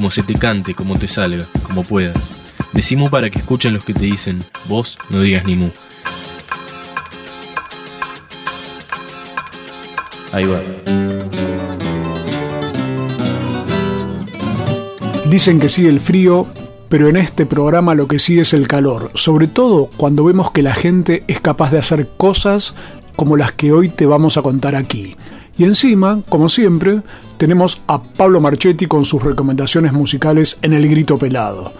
como se te cante, como te salga, como puedas. Decimos para que escuchen los que te dicen, vos no digas ni mu. Ahí va. Dicen que sigue el frío, pero en este programa lo que sigue es el calor, sobre todo cuando vemos que la gente es capaz de hacer cosas como las que hoy te vamos a contar aquí. Y encima, como siempre, tenemos a Pablo Marchetti con sus recomendaciones musicales en el grito pelado.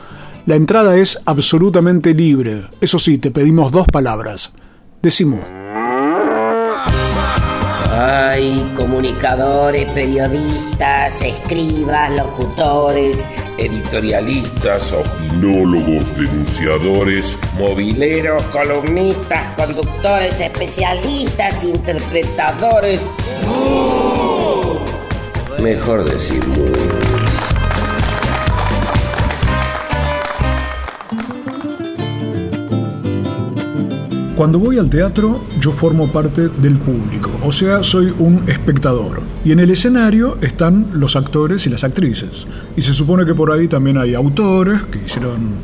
La entrada es absolutamente libre, eso sí, te pedimos dos palabras. Decimos. Hay comunicadores, periodistas, escribas, locutores, editorialistas, opinólogos, denunciadores, mobileros, columnistas, conductores, especialistas, interpretadores. Mejor decir Cuando voy al teatro, yo formo parte del público, o sea, soy un espectador. Y en el escenario están los actores y las actrices. Y se supone que por ahí también hay autores que hicieron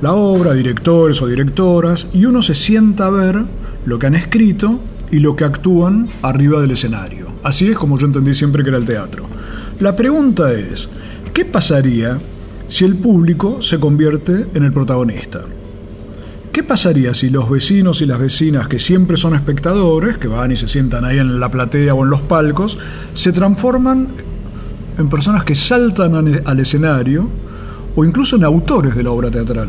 la obra, directores o directoras, y uno se sienta a ver lo que han escrito y lo que actúan arriba del escenario. Así es como yo entendí siempre que era el teatro. La pregunta es, ¿qué pasaría si el público se convierte en el protagonista? ¿Qué pasaría si los vecinos y las vecinas, que siempre son espectadores, que van y se sientan ahí en la platea o en los palcos, se transforman en personas que saltan al escenario o incluso en autores de la obra teatral?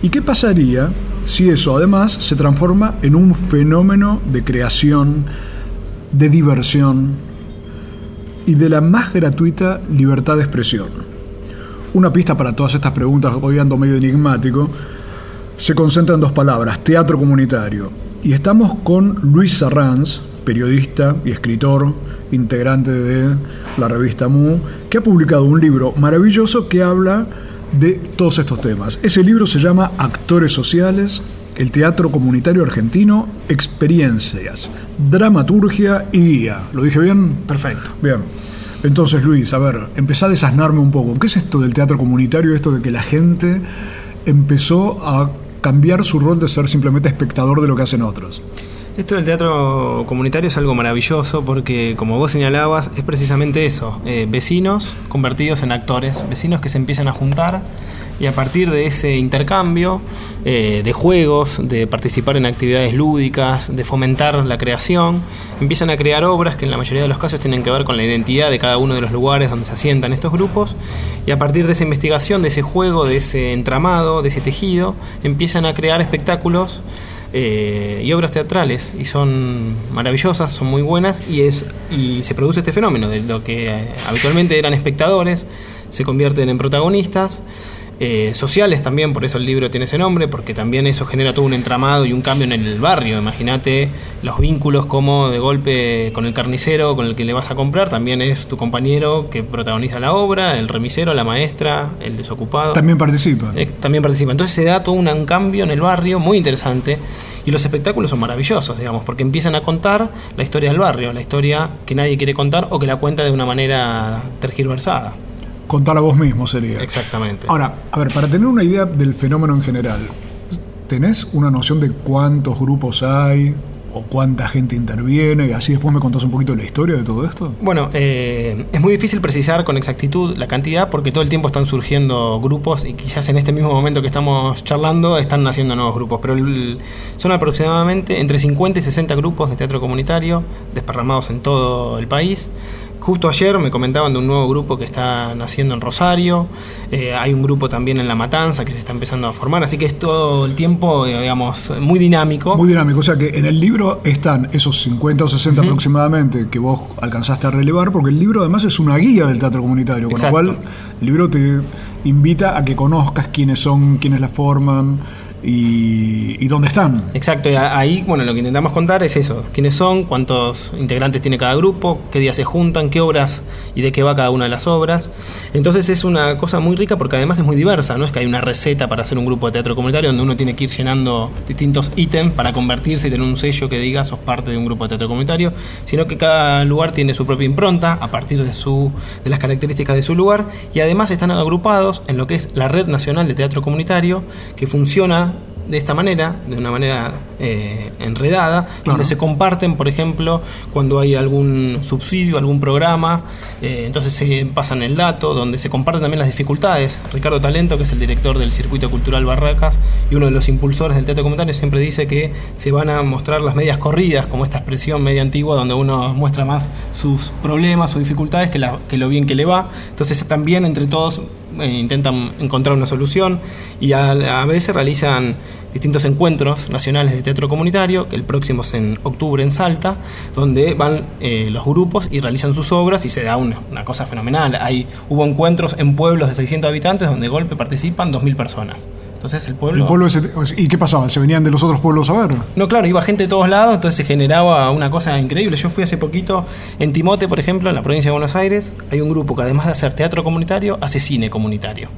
¿Y qué pasaría si eso además se transforma en un fenómeno de creación, de diversión y de la más gratuita libertad de expresión? Una pista para todas estas preguntas, hoy ando medio enigmático, se concentra en dos palabras, teatro comunitario. Y estamos con Luis Sarranz, periodista y escritor, integrante de la revista Mu, que ha publicado un libro maravilloso que habla de todos estos temas. Ese libro se llama Actores Sociales, el Teatro Comunitario Argentino, Experiencias, Dramaturgia y Guía. ¿Lo dije bien? Perfecto. Bien. Entonces, Luis, a ver, empezá a desasnarme un poco. ¿Qué es esto del teatro comunitario? Esto de que la gente empezó a cambiar su rol de ser simplemente espectador de lo que hacen otros. Esto del teatro comunitario es algo maravilloso porque, como vos señalabas, es precisamente eso, eh, vecinos convertidos en actores, vecinos que se empiezan a juntar y a partir de ese intercambio eh, de juegos, de participar en actividades lúdicas, de fomentar la creación, empiezan a crear obras que en la mayoría de los casos tienen que ver con la identidad de cada uno de los lugares donde se asientan estos grupos. Y a partir de esa investigación, de ese juego, de ese entramado, de ese tejido, empiezan a crear espectáculos eh, y obras teatrales. Y son maravillosas, son muy buenas y es y se produce este fenómeno de lo que eh, habitualmente eran espectadores se convierten en protagonistas eh, sociales también, por eso el libro tiene ese nombre, porque también eso genera todo un entramado y un cambio en el barrio. Imagínate los vínculos como de golpe con el carnicero con el que le vas a comprar, también es tu compañero que protagoniza la obra, el remisero, la maestra, el desocupado. También participa. Eh, también participa. Entonces se da todo un, un cambio en el barrio muy interesante y los espectáculos son maravillosos, digamos, porque empiezan a contar la historia del barrio, la historia que nadie quiere contar o que la cuenta de una manera tergiversada. Contar a vos mismo sería. Exactamente. Ahora, a ver, para tener una idea del fenómeno en general, ¿tenés una noción de cuántos grupos hay? o cuánta gente interviene, y así después me contás un poquito la historia de todo esto? Bueno, eh, es muy difícil precisar con exactitud la cantidad porque todo el tiempo están surgiendo grupos y quizás en este mismo momento que estamos charlando están naciendo nuevos grupos, pero son aproximadamente entre 50 y 60 grupos de teatro comunitario desparramados en todo el país Justo ayer me comentaban de un nuevo grupo que está naciendo en Rosario, eh, hay un grupo también en La Matanza que se está empezando a formar, así que es todo el tiempo, eh, digamos, muy dinámico. Muy dinámico, o sea que en el libro están esos 50 o 60 aproximadamente que vos alcanzaste a relevar, porque el libro además es una guía del teatro comunitario, con Exacto. lo cual el libro te invita a que conozcas quiénes son, quiénes la forman y, dónde están. Exacto, y ahí, bueno, lo que intentamos contar es eso, quiénes son, cuántos integrantes tiene cada grupo, qué días se juntan, qué obras y de qué va cada una de las obras. Entonces es una cosa muy rica porque además es muy diversa, no es que hay una receta para hacer un grupo de teatro comunitario donde uno tiene que ir llenando distintos ítems para convertirse y tener un sello que diga sos parte de un grupo de teatro comunitario, sino que cada lugar tiene su propia impronta a partir de, su, de las características de su lugar y además están agrupados en lo que es la Red Nacional de Teatro Comunitario que funciona de esta manera, de una manera eh, enredada, donde se comparten, por ejemplo, cuando hay algún subsidio, algún programa, eh, entonces se pasan el dato, donde se comparten también las dificultades. Ricardo Talento, que es el director del Circuito Cultural Barracas y uno de los impulsores del teatro comunitario, siempre dice que se van a mostrar las medias corridas, como esta expresión media antigua, donde uno muestra más sus problemas, sus dificultades, que, la- que lo bien que le va. Entonces también entre todos eh, intentan encontrar una solución y a, a veces realizan distintos encuentros nacionales de teatro comunitario, que el próximo es en octubre en Salta, donde van eh, los grupos y realizan sus obras y se da una, una cosa fenomenal. Hay, hubo encuentros en pueblos de 600 habitantes donde de golpe participan 2.000 personas. Entonces el pueblo... El pueblo ese- ¿Y qué pasaba? ¿Se venían de los otros pueblos a ver? No, claro, iba gente de todos lados, entonces se generaba una cosa increíble. Yo fui hace poquito en Timote, por ejemplo, en la provincia de Buenos Aires, hay un grupo que además de hacer teatro comunitario, hace cine comunitario.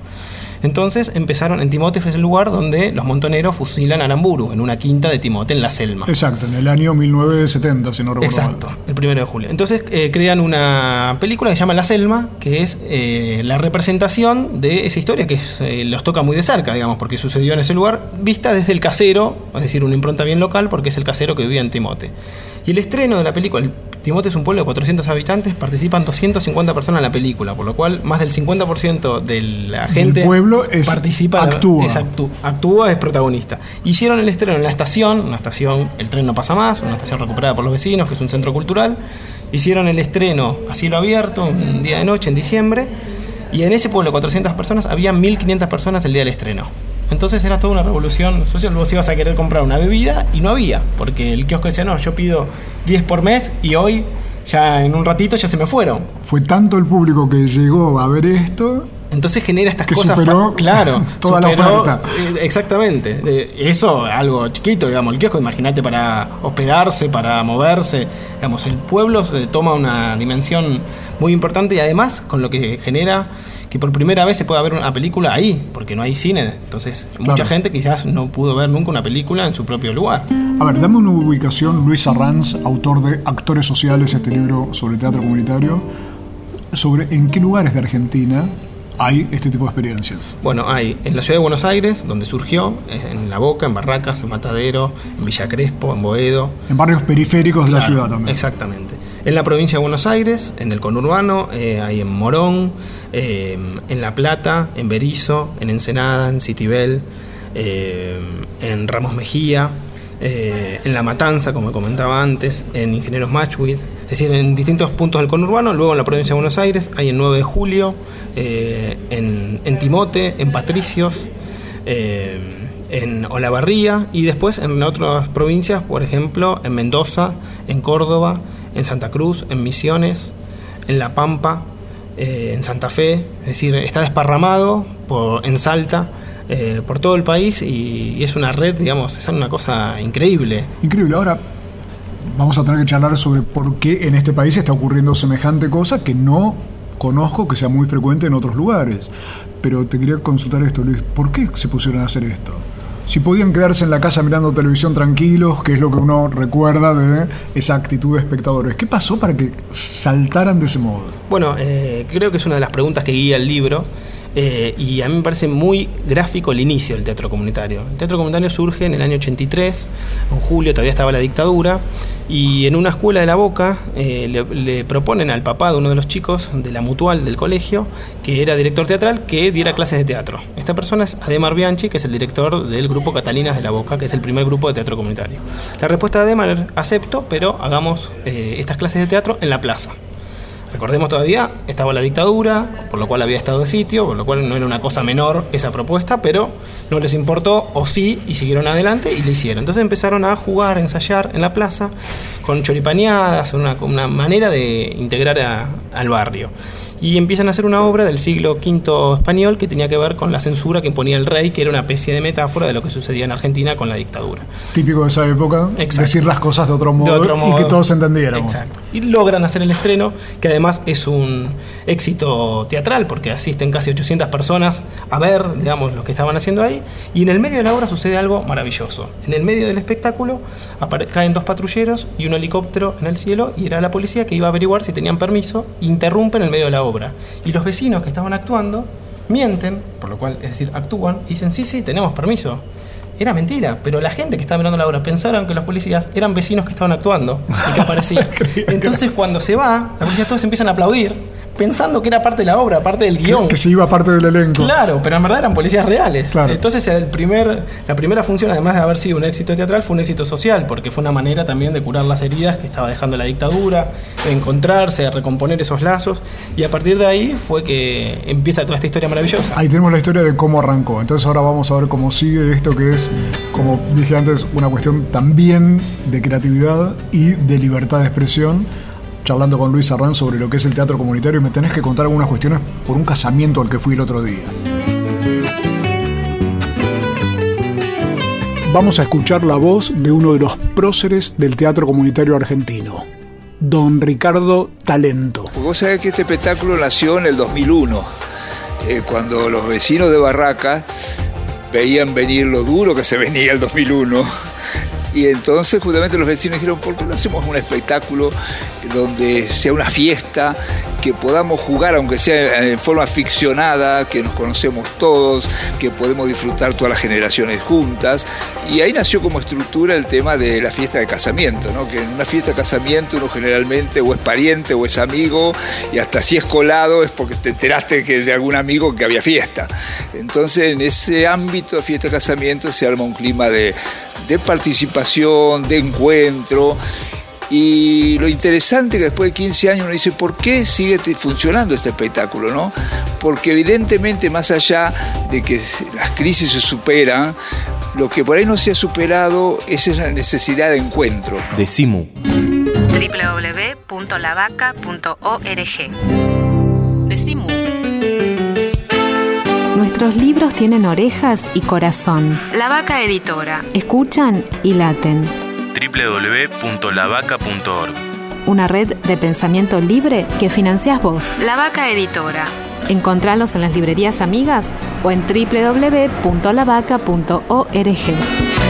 Entonces empezaron, en Timote fue el lugar donde los montoneros fusilan a Aramburu, en una quinta de Timote, en la Selma. Exacto, en el año 1970, si no recuerdo Exacto, mal. el primero de julio. Entonces eh, crean una película que se llama La Selma, que es eh, la representación de esa historia que es, eh, los toca muy de cerca, digamos, porque sucedió en ese lugar, vista desde el casero, es decir, una impronta bien local, porque es el casero que vivía en Timote. Y el estreno de la película, el- Timote es un pueblo de 400 habitantes, participan 250 personas en la película, por lo cual más del 50% de la gente pueblo es- participa, actúa. es actú- actúa, es protagonista. Hicieron el estreno en la estación, una estación, el tren no pasa más, una estación recuperada por los vecinos, que es un centro cultural. Hicieron el estreno a cielo abierto, un día de noche, en diciembre, y en ese pueblo de 400 personas había 1.500 personas el día del estreno. Entonces era toda una revolución social. Vos ibas a querer comprar una bebida y no había, porque el kiosco decía, no, yo pido 10 por mes y hoy, ya en un ratito, ya se me fueron. Fue tanto el público que llegó a ver esto Entonces genera estas Que cosas. superó claro, toda la oferta. eh, exactamente. Eso, algo chiquito, digamos. El kiosco, imagínate, para hospedarse, para moverse. Digamos, el pueblo se toma una dimensión muy importante y además con lo que genera que por primera vez se pueda ver una película ahí, porque no hay cine. Entonces, mucha gente quizás no pudo ver nunca una película en su propio lugar. A ver, dame una ubicación, Luis Arranz, autor de Actores Sociales, este libro sobre teatro comunitario, sobre en qué lugares de Argentina hay este tipo de experiencias. Bueno, hay en la ciudad de Buenos Aires, donde surgió, eh, en La Boca, en Barracas, en Matadero, en Villa Crespo, en Boedo, En barrios periféricos de la ciudad también. Exactamente. En la provincia de Buenos Aires, en el conurbano, eh, hay en Morón, eh, en La Plata, en Berizo, en Ensenada, en Citibel, eh, en Ramos Mejía, eh, en La Matanza, como comentaba antes, en Ingenieros Matchwit, es decir, en distintos puntos del conurbano, luego en la provincia de Buenos Aires, hay en 9 de julio, en, en Timote, en Patricios, en Olavarría y después en otras provincias, por ejemplo, en Mendoza, en Córdoba, en Santa Cruz, en Misiones, en La Pampa, eh, en Santa Fe, es decir, está desparramado por, en Salta, eh, por todo el país y, y es una red, digamos, es una cosa increíble. Increíble. Ahora vamos a tener que charlar sobre por qué en este país está ocurriendo semejante cosa que no conozco que sea muy frecuente en otros lugares. Pero te quería consultar esto, Luis. ¿Por qué se pusieron a hacer esto? Si podían quedarse en la casa mirando televisión tranquilos, que es lo que uno recuerda de esa actitud de espectadores, ¿qué pasó para que saltaran de ese modo? Bueno, eh, creo que es una de las preguntas que guía el libro. Eh, y a mí me parece muy gráfico el inicio del teatro comunitario. El teatro comunitario surge en el año 83, en julio todavía estaba la dictadura, y en una escuela de la Boca eh, le, proponen al papá de uno de los chicos de la mutual del colegio, que era director teatral, que diera clases de teatro. Esta persona es Ademar Bianchi, que es el director del grupo Catalinas de la Boca, que es el primer grupo de teatro comunitario. La respuesta de Ademar, acepto, pero hagamos eh, estas clases de teatro en la plaza. Recordemos todavía, estaba la dictadura, por lo cual había estado de sitio, por lo cual no era una cosa menor esa propuesta, pero no les importó, o sí, y siguieron adelante y lo hicieron. Entonces empezaron a jugar, a ensayar en la plaza, con choripaneadas, una, una manera de integrar al barrio y empiezan a hacer una obra del siglo V español que tenía que ver con la censura que imponía el rey, que era una especie de metáfora de lo que sucedía en Argentina con la dictadura. Típico de esa época, decir las cosas de otro, modo, y que todos entendiéramos. Exacto. Y logran hacer el estreno, que además es un éxito teatral, porque asisten casi 800 personas a ver, digamos, lo que estaban haciendo ahí, y en el medio de la obra sucede algo maravilloso. En el medio del espectáculo caen dos patrulleros y un helicóptero en el cielo, y era la policía que iba a averiguar si tenían permiso, interrumpen el medio de la obra y los vecinos que estaban actuando mienten, por lo cual, es decir, actúan y dicen, sí, sí, tenemos permiso. Era mentira, pero la gente que estaba mirando la obra pensaron que los policías eran vecinos que estaban actuando y que aparecían. Entonces cuando se va, los policías todos empiezan a aplaudir pensando que era parte de la obra, parte del guion. Que, se iba parte del elenco. Claro, pero en verdad eran policías reales. Entonces el primer, la primera función, además de haber sido un éxito teatral, fue un éxito social, porque fue una manera también de curar las heridas que estaba dejando la dictadura, de encontrarse, de recomponer esos lazos. Y a partir de ahí fue que empieza toda esta historia maravillosa. Ahí tenemos la historia de cómo arrancó. Entonces ahora vamos a ver cómo sigue esto que es, como dije antes, una cuestión también de creatividad y de libertad de expresión charlando con Luis Arran sobre lo que es el teatro comunitario y me tenés que contar algunas cuestiones por un casamiento al que fui el otro día. Vamos a escuchar la voz de uno de los próceres del teatro comunitario argentino, don Ricardo Talento. Vos sabés que este espectáculo nació en el 2001, eh, cuando los vecinos de Barraca veían venir lo duro que se venía el 2001 y entonces justamente los vecinos dijeron, ¿por qué no hacemos un espectáculo donde sea una fiesta, que podamos jugar, aunque sea en forma ficcionada, que nos conocemos todos, que podemos disfrutar todas las generaciones juntas? Y ahí nació como estructura el tema de la fiesta de casamiento, ¿no? que en una fiesta de casamiento uno generalmente o es pariente o es amigo, y hasta si es colado es porque te enteraste que de algún amigo que había fiesta. Entonces en ese ámbito de fiesta de casamiento se arma un clima de de participación, de encuentro. Y lo interesante que después de 15 años uno dice, ¿por qué sigue funcionando este espectáculo? ¿no? Porque evidentemente más allá de que las crisis se superan, lo que por ahí no se ha superado es la necesidad de encuentro. Decimu. www.lavaca.org Decimu. Nuestros libros tienen orejas y corazón. La Vaca Editora. Escuchan y laten. www.lavaca.org. Una red de pensamiento libre que financias vos. La Vaca Editora. Encontralos en las librerías amigas o en www.lavaca.org.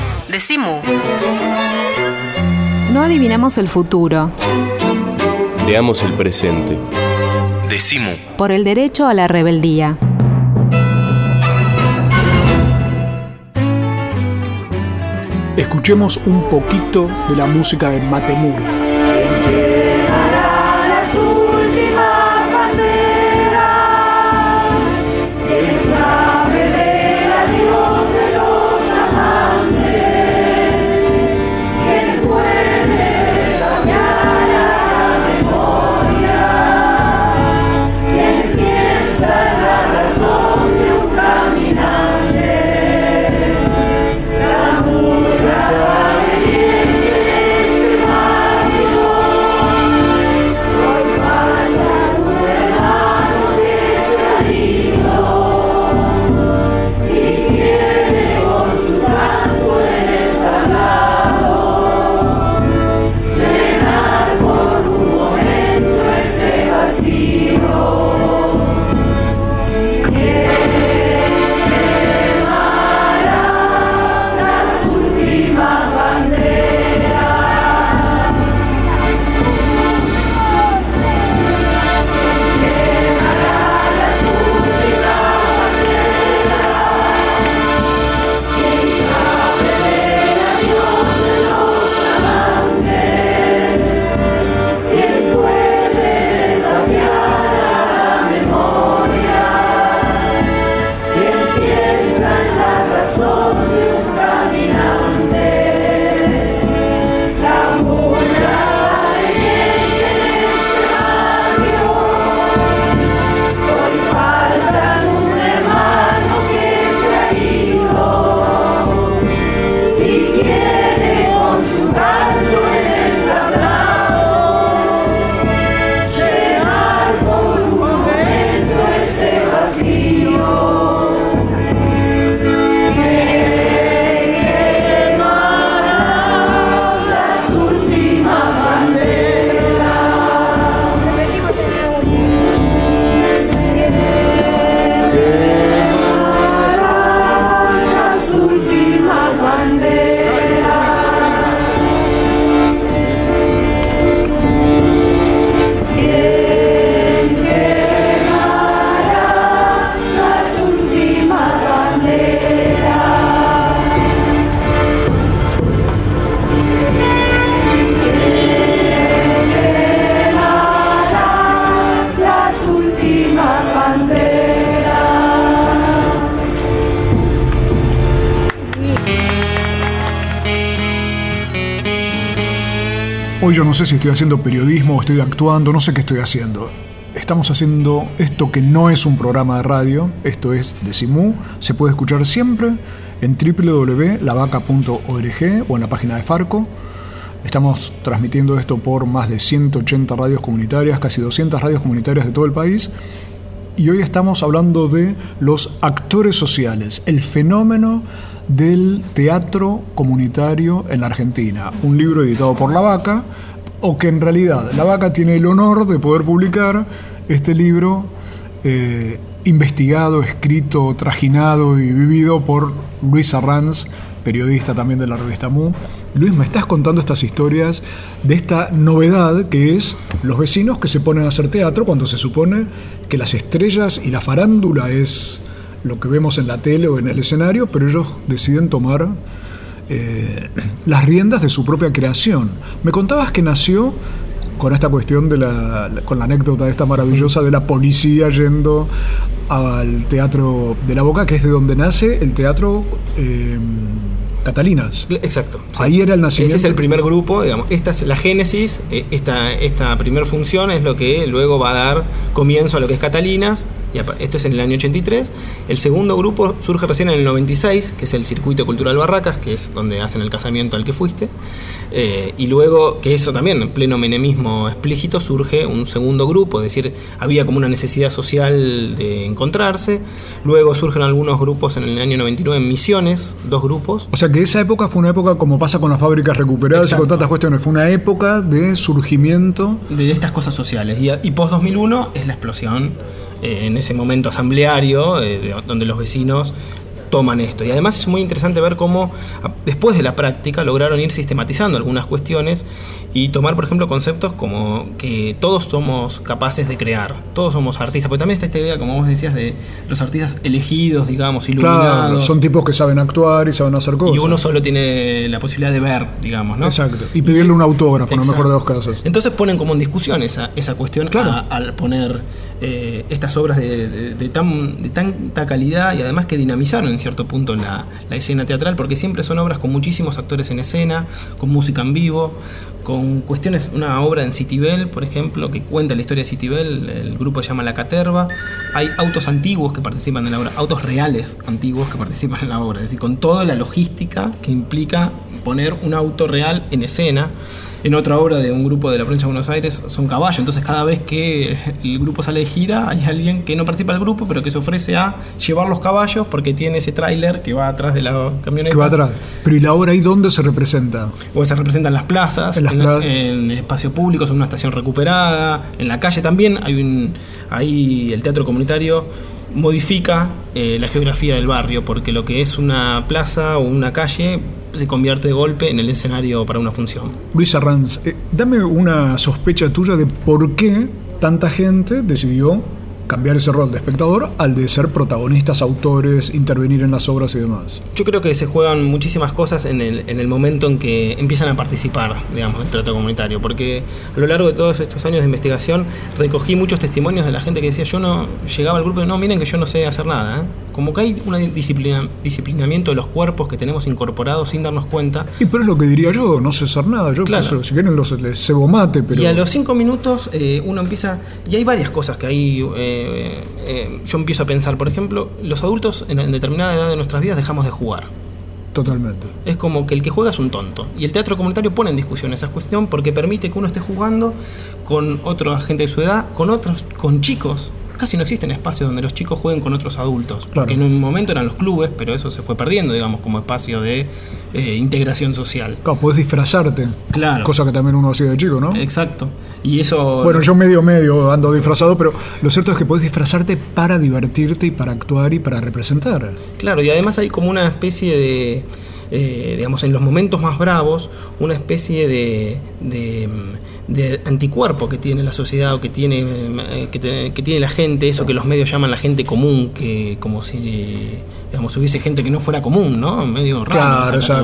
Decimu. No adivinamos el futuro. Creamos el presente. Decimu. Por el derecho a la rebeldía. Escuchemos un poquito de la música de Matemur. Yo no sé si estoy haciendo periodismo o estoy actuando, no sé qué estoy haciendo. Estamos haciendo esto que no es un programa de radio, esto es Decimú, se puede escuchar siempre en www.lavaca.org o en la página de Farco. Estamos transmitiendo esto por más de 180 radios comunitarias, casi 200 radios comunitarias de todo el país. Y hoy estamos hablando de los actores sociales, el fenómeno del teatro comunitario en la Argentina. Un libro editado por La Vaca, o que en realidad La Vaca tiene el honor de poder publicar este libro eh, investigado, escrito, trajinado y vivido por Luis Arranz, periodista también de la revista Mu. Luis, me estás contando estas historias de esta novedad que es los vecinos que se ponen a hacer teatro cuando se supone que las estrellas y la farándula es lo que vemos en la tele o en el escenario, pero ellos deciden tomar eh, las riendas de su propia creación. Me contabas que nació con esta cuestión de la, con la anécdota esta maravillosa de la policía yendo al teatro de la Boca, que es de donde nace el teatro eh, Catalinas. Exacto. sí. Ahí era el nacimiento. Ese es el primer grupo, digamos. Esta es la génesis. eh, Esta, esta primera función es lo que luego va a dar comienzo a lo que es Catalinas. Y esto es en el año 83. El segundo grupo surge recién en el 96, que es el Circuito Cultural Barracas, que es donde hacen el casamiento al que fuiste. Eh, y luego, que eso también, en pleno menemismo explícito, surge un segundo grupo, es decir, había como una necesidad social de encontrarse. Luego surgen algunos grupos en el año 99 en Misiones, dos grupos. O sea que esa época fue una época como pasa con las fábricas recuperadas Exacto. y con tantas cuestiones. Fue una época de surgimiento. de estas cosas sociales. Y, y post 2001 es la explosión eh, en ese momento asambleario, eh, de- donde los vecinos toman esto. Y además es muy interesante ver cómo después de la práctica lograron ir sistematizando algunas cuestiones y tomar, por ejemplo, conceptos como que todos somos capaces de crear, todos somos artistas, porque también está esta idea, como vos decías, de los artistas elegidos, digamos, iluminados. Claro, son tipos que saben actuar y saben hacer cosas. y uno solo tiene la posibilidad de ver, digamos, ¿no? Exacto. Y pedirle un autógrafo, en el mejor de Exacto. casos. Entonces ponen como en discusión esa, esa cuestión Claro. a- al poner eh, estas obras de, tan, de tanta calidad y además que dinamizaron en cierto punto la, la escena teatral, porque siempre son obras con muchísimos actores en escena, con música en vivo, con cuestiones, una obra en Citibel, por ejemplo, que cuenta la historia de Citibel, el grupo se llama La Caterva, hay autos antiguos que participan en la obra, autos reales antiguos que participan en la obra, es decir, con toda la logística que implica poner un auto real en escena. En otra obra de un grupo de la provincia de Buenos Aires son caballos, entonces cada vez que el grupo sale de gira hay alguien que no participa del grupo pero que se ofrece a llevar los caballos porque tiene ese tráiler que va atrás de la camioneta. Que va atrás. Pero ¿y la obra ahí dónde se representa? O se representan las plazas, En en, las en espacios públicos, en una estación recuperada, en la calle también hay un ahí el teatro comunitario modifica eh, la geografía del barrio porque lo que es una plaza o una calle se convierte de golpe en el escenario para una función. Luis Arranz, eh, dame una sospecha tuya de por qué tanta gente decidió cambiar ese rol de espectador al de ser protagonistas, autores, intervenir en las obras y demás. Yo creo que se juegan muchísimas cosas en el, en el momento en que empiezan a participar, digamos, del trato comunitario, porque a lo largo de todos estos años de investigación recogí muchos testimonios de la gente que decía, yo no llegaba al grupo y no, miren que yo no sé hacer nada. ¿eh". Como que hay un disciplina, disciplinamiento de los cuerpos que tenemos incorporados sin darnos cuenta. Y pero es lo que diría yo, no sé hacer nada. Yo, Claro. si quieren, los, cebo mate, pero. Y a los cinco minutos eh, uno empieza, y hay varias cosas que ahí eh, eh, yo empiezo a pensar. Por ejemplo, los adultos en, en determinada edad de nuestras vidas dejamos de jugar. Totalmente. Es como que el que juega es un tonto. Y el teatro comunitario pone en discusión esa cuestión porque permite que uno esté jugando con otra gente de su edad, con otros, con chicos. Casi no existen espacios donde los chicos jueguen con otros adultos. Claro. Que en un momento eran los clubes, pero eso se fue perdiendo, digamos, como espacio de eh, integración social. Claro, podés disfrazarte. Claro. Cosa que también uno hacía de chico, ¿no? Exacto. Y eso. Bueno, yo medio medio ando disfrazado, pero lo cierto es que podés disfrazarte para divertirte y para actuar y para representar. Claro, y además hay como una especie de, eh, digamos, en los momentos más bravos, una especie de, de, de anticuerpo que tiene la sociedad o que tiene, eh, que, te- que tiene la gente, eso que los medios llaman la gente común, que como si, digamos, hubiese gente que no fuera común, ¿no? Medio raro Claro, esa exacto.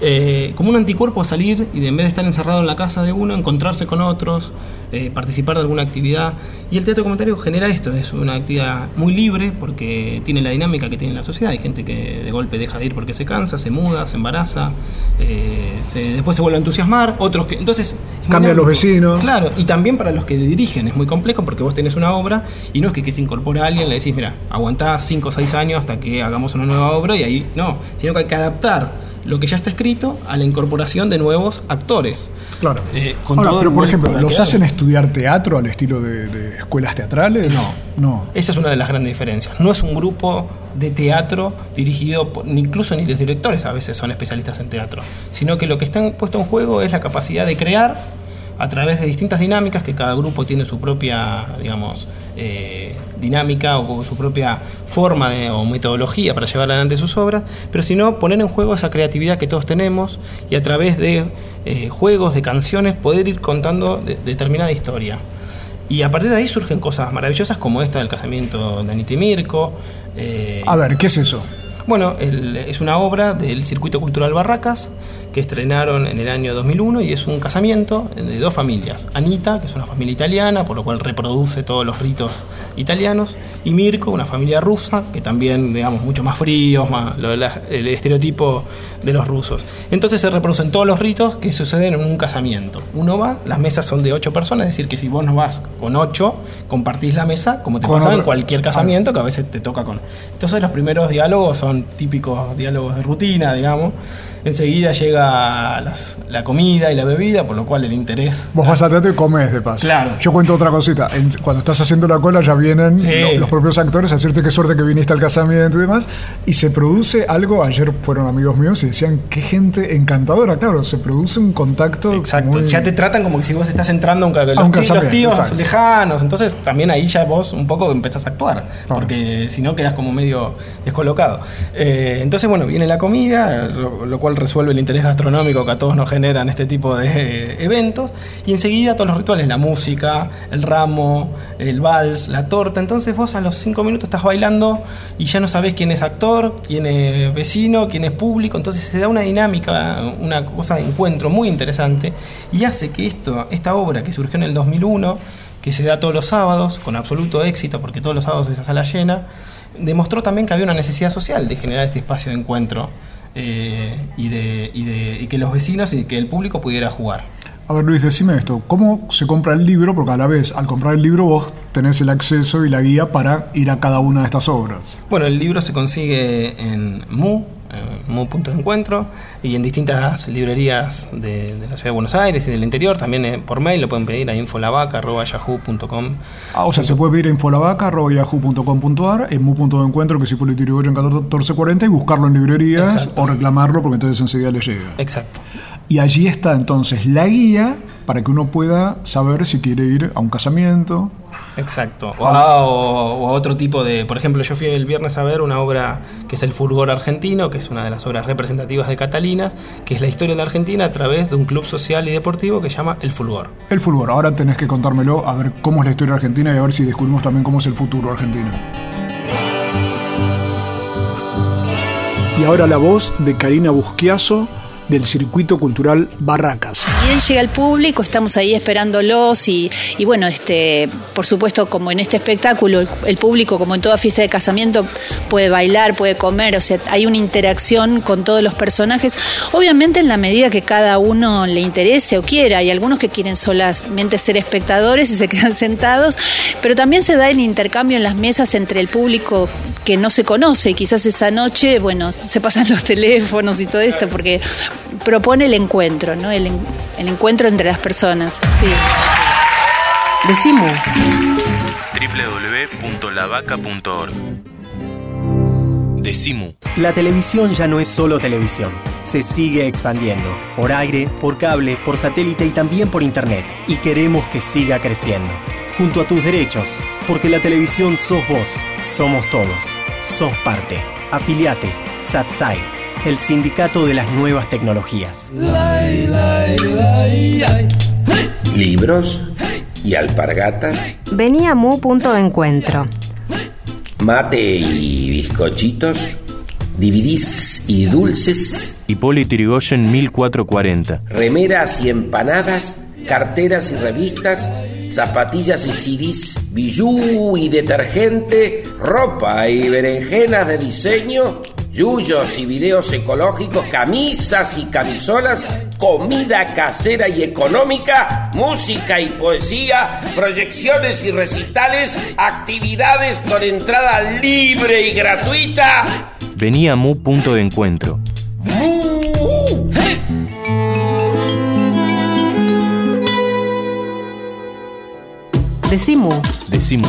Eh, como un anticuerpo a salir y de en vez de estar encerrado en la casa de uno, encontrarse con otros, eh, participar de alguna actividad. Y el teatro comentario genera esto, es una actividad muy libre porque tiene la dinámica que tiene la sociedad. Hay gente que de golpe deja de ir porque se cansa, se muda, se embaraza, eh, se- después se vuelve a entusiasmar, otros que... Entonces Cambian los vecinos. Claro, y también para los que dirigen es muy complejo porque vos tenés una obra y no es que, que se incorpora a alguien le decís, mira, aguantá 5 o 6 años hasta que hagamos una nueva obra y ahí no, sino que hay que adaptar lo que ya está escrito a la incorporación de nuevos actores. Claro. Eh, con Ahora, pero por ejemplo, ¿los hacen estudiar teatro al estilo de, de escuelas teatrales? No. No. Esa es una de las grandes diferencias. No es un grupo de teatro dirigido, por, ni incluso ni los directores a veces son especialistas en teatro, sino que lo que está puesto en juego es la capacidad de crear a través de distintas dinámicas, que cada grupo tiene su propia, digamos, eh, dinámica o su propia forma de- o metodología para llevar adelante sus obras, pero si no, poner en juego esa creatividad que todos tenemos y a través de eh, juegos, de canciones, poder ir contando de- determinada historia. Y a partir de ahí surgen cosas maravillosas como esta del casamiento de Anita y Mirko. eh, A ver, ¿qué es eso? bueno, el- es una obra del Circuito Cultural Barracas que estrenaron en el año 2001 y es un casamiento de dos familias. Anita, que es una familia italiana, por lo cual reproduce todos los ritos italianos, y Mirko, una familia rusa, que también, digamos, mucho más fríos, más, lo de la- el estereotipo de los rusos. Entonces se reproducen todos los ritos que suceden en un casamiento. Uno va, las mesas son de ocho personas, es decir, que si vos no vas con ocho, compartís la mesa, como te pasa en cualquier casamiento, que a veces te toca con... Entonces los primeros diálogos son típicos diálogos de rutina, digamos. Enseguida llega las- la comida y la bebida, por lo cual el interés... Vos vas a teatro y comes de paso. Claro. Yo cuento otra cosita. En- cuando estás haciendo la cola ya vienen Sí. los propios actores a decirte qué suerte que viniste al casamiento y demás. Y se produce algo, ayer fueron amigos míos y decían, qué gente encantadora. Claro, se produce un contacto Exacto, muy- ya te tratan como que si vos estás entrando a los, un los tíos exacto. lejanos, entonces también ahí ya vos un poco empezás a actuar, porque si no quedas como medio descolocado. Eh, entonces, bueno, viene la comida, lo, lo cual resuelve el interés gastronómico que a todos nos generan este tipo de eh, eventos, y enseguida todos los rituales, la música, el ramo, el vals, la torta, entonces vos a los cinco minutos estás bailando y ya no sabés quién es actor, quién es vecino, quién es público, entonces se da una dinámica, una cosa de encuentro muy interesante y hace que esto, esta obra que surgió en el 2001, que se da todos los sábados, con absoluto éxito, porque todos los sábados esa sala llena, demostró también que había una necesidad social de generar este espacio de encuentro eh, y, de, y, de, y que los vecinos y que el público pudiera jugar. A ver, Luis, decime esto. ¿Cómo se compra el libro? Porque a la vez, al comprar el libro, vos tenés el acceso y la guía para ir a cada una de estas obras. Bueno, el libro se consigue en Mu, en Mu Punto de Encuentro, y en distintas librerías de, de la ciudad de Buenos Aires y del interior. También eh, por mail lo pueden pedir a infolavaca.yahoo.com. Ah, o sea, se puede pedir a infolavaca.yahoo.com.ar, en mu punto de encuentro, que es Hipólito Yrigoyen 1440, y buscarlo en librerías Exacto. o reclamarlo porque entonces enseguida le llega. Exacto. Y allí está entonces la guía para que uno pueda saber si quiere ir a un casamiento. Exacto. O a, o- o a otro tipo de. Por ejemplo, yo fui el viernes a ver una obra que es El Fulgor Argentino, que es una de las obras representativas de Catalinas, que es la historia de la Argentina a través de un club social y deportivo que se llama El Fulgor. El fulgor. Ahora tenés que contármelo a ver cómo es la historia argentina y a ver si descubrimos también cómo es el futuro argentino. Y ahora la voz de Karina Busquiazo del Circuito Cultural Barracas. Bien llega el público, estamos ahí esperándolos y, y bueno, este, por supuesto, como en este espectáculo, el, el público, como en toda fiesta de casamiento, puede bailar, puede comer, o sea, hay una interacción con todos los personajes, obviamente en la medida que cada uno le interese o quiera, hay algunos que quieren solamente ser espectadores y se quedan sentados, pero también se da el intercambio en las mesas entre el público que no se conoce quizás esa noche, bueno, se pasan los teléfonos y todo esto porque propone el encuentro, ¿no? El, el encuentro entre las personas. Sí. Decimu. www.lavaca.org Decimu. La televisión ya no es solo televisión. Se sigue expandiendo. Por aire, por cable, por satélite y también por internet. Y queremos que siga creciendo. Junto a tus derechos. Porque la televisión sos vos. Somos todos. Sos parte. Afiliate. Satsai. El sindicato de las nuevas tecnologías. Libros y alpargatas, Vení a Mu Punto de Encuentro. mate y bizcochitos, DVDs y dulces, Hipólito Yrigoyen 1440. remeras y empanadas, carteras y revistas, zapatillas y CDs, bijú y detergente, ropa y berenjenas de diseño yuyos y videos ecológicos, camisas y camisolas, comida casera y económica, música y poesía, proyecciones y recitales, actividades con entrada libre y gratuita. Venía a Mu Punto de Encuentro. Decimu. Decimu.